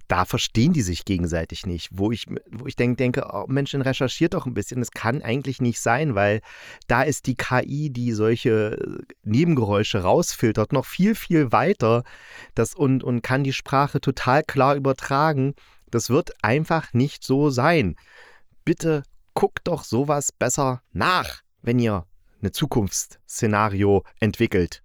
da verstehen die sich gegenseitig nicht. Wo ich, wo ich denk, denke, oh Mensch, recherchiert doch ein bisschen. Das kann eigentlich nicht sein, weil da ist die KI, die solche äh, Nebengeräusche rausfiltert, noch viel, viel weiter das und, und kann die Sprache total klar übertragen. Das wird einfach nicht so sein. Bitte guckt doch sowas besser nach, wenn ihr eine Zukunftsszenario entwickelt.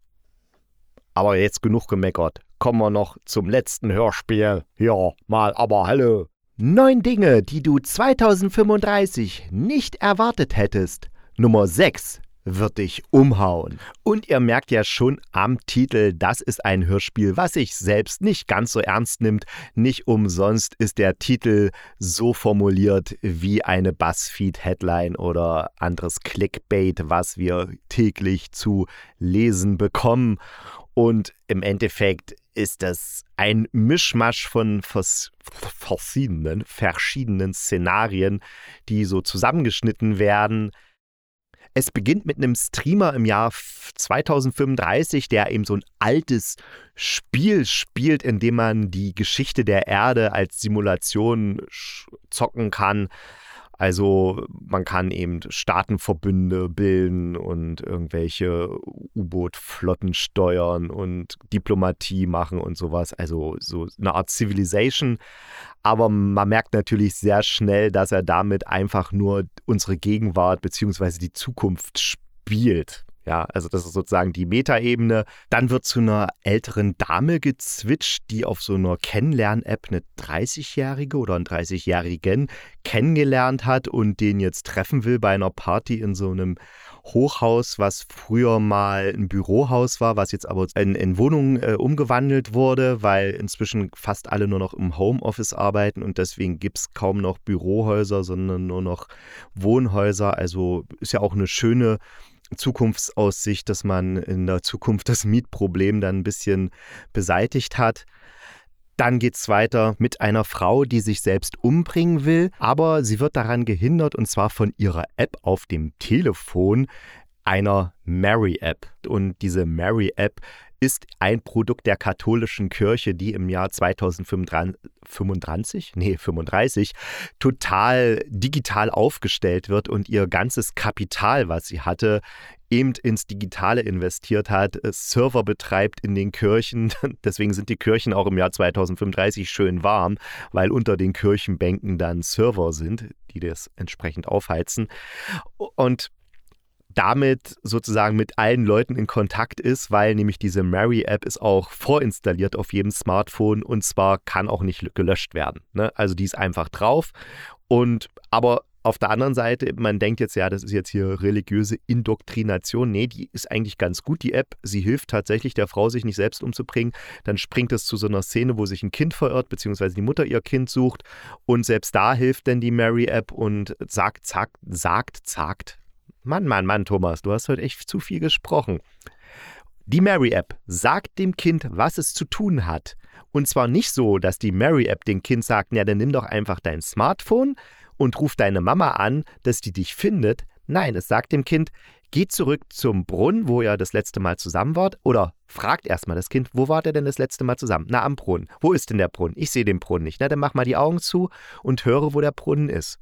Aber jetzt genug gemeckert kommen wir noch zum letzten Hörspiel. Ja, mal aber hallo. Neun Dinge, die du 2035 nicht erwartet hättest. Nummer 6 wird dich umhauen. Und ihr merkt ja schon am Titel, das ist ein Hörspiel, was sich selbst nicht ganz so ernst nimmt. Nicht umsonst ist der Titel so formuliert wie eine Buzzfeed-Headline oder anderes Clickbait, was wir täglich zu lesen bekommen. Und im Endeffekt ist das ein Mischmasch von vers verschiedenen, verschiedenen Szenarien, die so zusammengeschnitten werden. Es beginnt mit einem Streamer im Jahr 2035, der eben so ein altes Spiel spielt, in dem man die Geschichte der Erde als Simulation zocken kann. Also man kann eben Staatenverbünde bilden und irgendwelche U-Boot-Flotten steuern und Diplomatie machen und sowas. Also so eine Art Civilization. Aber man merkt natürlich sehr schnell, dass er damit einfach nur unsere Gegenwart bzw. die Zukunft spielt. Ja, also das ist sozusagen die Metaebene. Dann wird zu einer älteren Dame gezwitscht, die auf so einer Kennenlern-App eine 30-Jährige oder einen 30-Jährigen kennengelernt hat und den jetzt treffen will bei einer Party in so einem Hochhaus, was früher mal ein Bürohaus war, was jetzt aber in, in Wohnungen äh, umgewandelt wurde, weil inzwischen fast alle nur noch im Homeoffice arbeiten und deswegen gibt es kaum noch Bürohäuser, sondern nur noch Wohnhäuser. Also ist ja auch eine schöne Zukunftsaussicht, dass man in der Zukunft das Mietproblem dann ein bisschen beseitigt hat. Dann geht es weiter mit einer Frau, die sich selbst umbringen will, aber sie wird daran gehindert und zwar von ihrer App auf dem Telefon, einer Mary-App. Und diese Mary-App ist ein Produkt der katholischen Kirche, die im Jahr 2035, nee, 35, total digital aufgestellt wird und ihr ganzes Kapital, was sie hatte, eben ins Digitale investiert hat, Server betreibt in den Kirchen. Deswegen sind die Kirchen auch im Jahr 2035 schön warm, weil unter den Kirchenbänken dann Server sind, die das entsprechend aufheizen. Und damit sozusagen mit allen Leuten in Kontakt ist, weil nämlich diese Mary-App ist auch vorinstalliert auf jedem Smartphone und zwar kann auch nicht gelöscht werden. Ne? Also die ist einfach drauf und aber auf der anderen Seite, man denkt jetzt, ja, das ist jetzt hier religiöse Indoktrination. Nee, die ist eigentlich ganz gut, die App. Sie hilft tatsächlich der Frau, sich nicht selbst umzubringen. Dann springt es zu so einer Szene, wo sich ein Kind verirrt, beziehungsweise die Mutter ihr Kind sucht. Und selbst da hilft dann die Mary-App und sagt, sagt, sagt, sagt, Mann, Mann, Mann, Thomas, du hast heute echt zu viel gesprochen. Die Mary-App sagt dem Kind, was es zu tun hat. Und zwar nicht so, dass die Mary-App dem Kind sagt, ja, dann nimm doch einfach dein Smartphone und ruf deine Mama an, dass die dich findet. Nein, es sagt dem Kind, geh zurück zum Brunnen, wo ihr das letzte Mal zusammen wart, oder fragt erstmal das Kind, wo wart ihr denn das letzte Mal zusammen? Na, am Brunnen. Wo ist denn der Brunnen? Ich sehe den Brunnen nicht. Na, dann mach mal die Augen zu und höre, wo der Brunnen ist.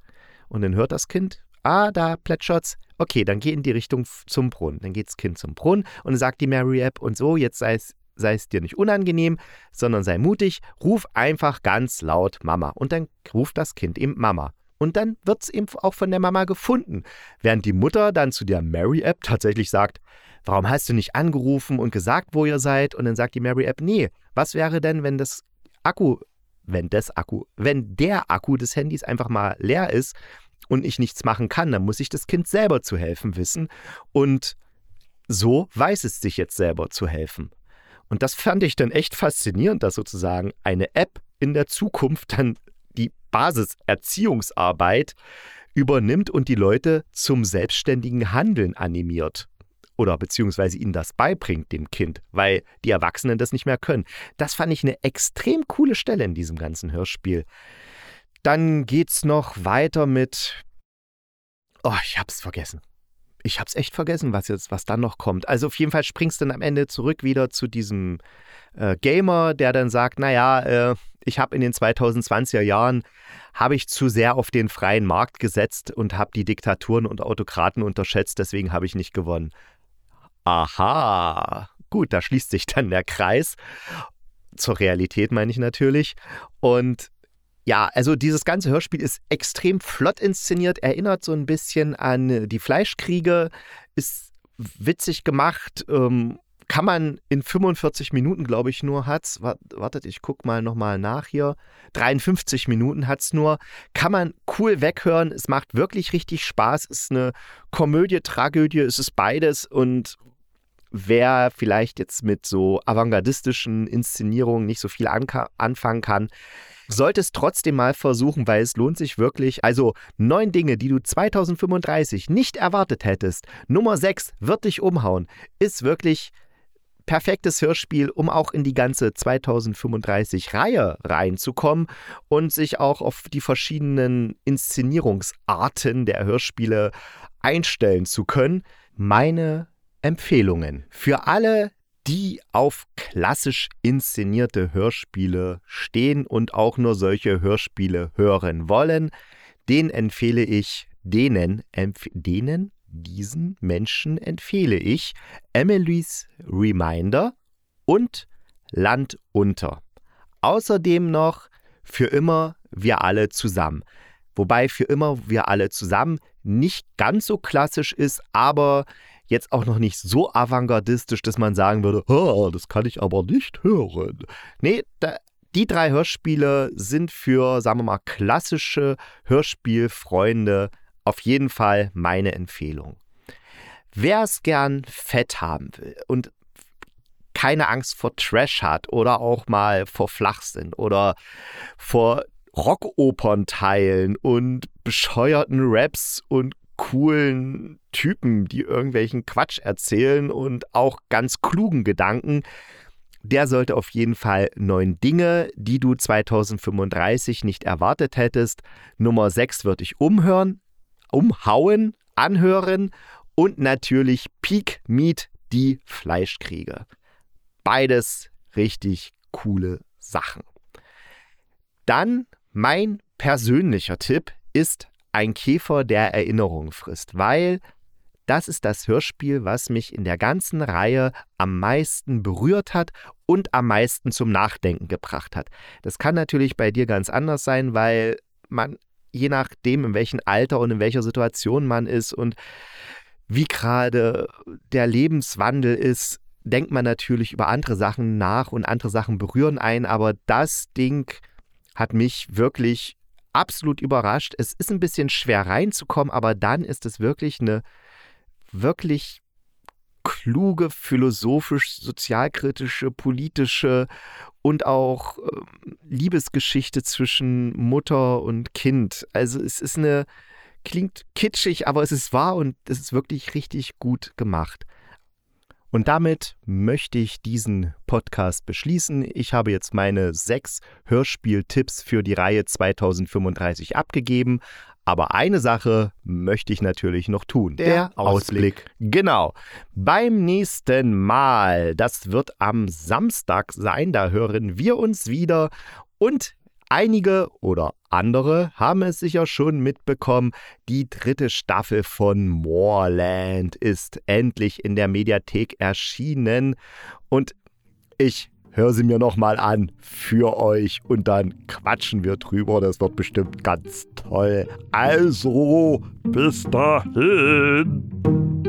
Und dann hört das Kind, ah, da plätschert's. Okay, dann geh in die Richtung zum Brunnen. Dann geht das Kind zum Brunnen und sagt die Mary App und so, jetzt sei es sei es dir nicht unangenehm, sondern sei mutig, ruf einfach ganz laut Mama. Und dann ruft das Kind eben Mama. Und dann wird es eben auch von der Mama gefunden. Während die Mutter dann zu der Mary-App tatsächlich sagt, warum hast du nicht angerufen und gesagt, wo ihr seid? Und dann sagt die Mary-App, nee, was wäre denn, wenn das Akku, wenn das Akku, wenn der Akku des Handys einfach mal leer ist und ich nichts machen kann, dann muss ich das Kind selber zu helfen wissen. Und so weiß es sich jetzt selber zu helfen. Und das fand ich dann echt faszinierend, dass sozusagen eine App in der Zukunft dann die Basiserziehungsarbeit übernimmt und die Leute zum selbstständigen Handeln animiert. Oder beziehungsweise ihnen das beibringt, dem Kind, weil die Erwachsenen das nicht mehr können. Das fand ich eine extrem coole Stelle in diesem ganzen Hörspiel. Dann geht's noch weiter mit. Oh, ich hab's vergessen ich hab's echt vergessen, was jetzt, was dann noch kommt. Also auf jeden Fall springst du dann am Ende zurück wieder zu diesem äh, Gamer, der dann sagt, naja, äh, ich habe in den 2020er Jahren habe ich zu sehr auf den freien Markt gesetzt und habe die Diktaturen und Autokraten unterschätzt, deswegen habe ich nicht gewonnen. Aha, gut, da schließt sich dann der Kreis. Zur Realität meine ich natürlich. Und ja, also dieses ganze Hörspiel ist extrem flott inszeniert, erinnert so ein bisschen an die Fleischkriege, ist witzig gemacht, ähm, kann man in 45 Minuten, glaube ich, nur hat's. Wartet, ich guck mal nochmal nach hier. 53 Minuten hat's nur. Kann man cool weghören. Es macht wirklich richtig Spaß. Es ist eine Komödie, Tragödie, es ist beides und wer vielleicht jetzt mit so avantgardistischen Inszenierungen nicht so viel anfangen kann, sollte es trotzdem mal versuchen, weil es lohnt sich wirklich. Also neun Dinge, die du 2035 nicht erwartet hättest. Nummer sechs wird dich umhauen. Ist wirklich perfektes Hörspiel, um auch in die ganze 2035 Reihe reinzukommen und sich auch auf die verschiedenen Inszenierungsarten der Hörspiele einstellen zu können. Meine Empfehlungen für alle, die auf klassisch inszenierte Hörspiele stehen und auch nur solche Hörspiele hören wollen, den empfehle ich, denen, empf denen, diesen Menschen empfehle ich Emily's Reminder und Land unter. Außerdem noch für immer wir alle zusammen. Wobei für immer wir alle zusammen nicht ganz so klassisch ist, aber jetzt auch noch nicht so avantgardistisch, dass man sagen würde, das kann ich aber nicht hören. Nee, da, die drei Hörspiele sind für, sagen wir mal, klassische Hörspielfreunde auf jeden Fall meine Empfehlung. Wer es gern fett haben will und keine Angst vor Trash hat oder auch mal vor Flachsinn oder vor Rockopernteilen und bescheuerten Raps und coolen Typen, die irgendwelchen Quatsch erzählen und auch ganz klugen Gedanken, der sollte auf jeden Fall neun Dinge, die du 2035 nicht erwartet hättest. Nummer sechs würde ich umhören, umhauen, anhören und natürlich Peak Meat, die Fleischkriege. Beides richtig coole Sachen. Dann mein persönlicher Tipp ist ein Käfer der Erinnerung frisst, weil das ist das Hörspiel, was mich in der ganzen Reihe am meisten berührt hat und am meisten zum Nachdenken gebracht hat. Das kann natürlich bei dir ganz anders sein, weil man je nachdem, in welchem Alter und in welcher Situation man ist und wie gerade der Lebenswandel ist, denkt man natürlich über andere Sachen nach und andere Sachen berühren ein, aber das Ding hat mich wirklich absolut überrascht. Es ist ein bisschen schwer reinzukommen, aber dann ist es wirklich eine wirklich kluge, philosophisch, sozialkritische, politische und auch äh, Liebesgeschichte zwischen Mutter und Kind. Also es ist eine, klingt kitschig, aber es ist wahr und es ist wirklich richtig gut gemacht. Und damit möchte ich diesen Podcast beschließen. Ich habe jetzt meine sechs Hörspieltipps für die Reihe 2035 abgegeben. Aber eine Sache möchte ich natürlich noch tun. Der, Der Ausblick. Ausblick. Genau. Beim nächsten Mal, das wird am Samstag sein, da hören wir uns wieder. Und Einige oder andere haben es sicher schon mitbekommen, die dritte Staffel von Moorland ist endlich in der Mediathek erschienen und ich höre sie mir nochmal an für euch und dann quatschen wir drüber. Das wird bestimmt ganz toll. Also, bis dahin.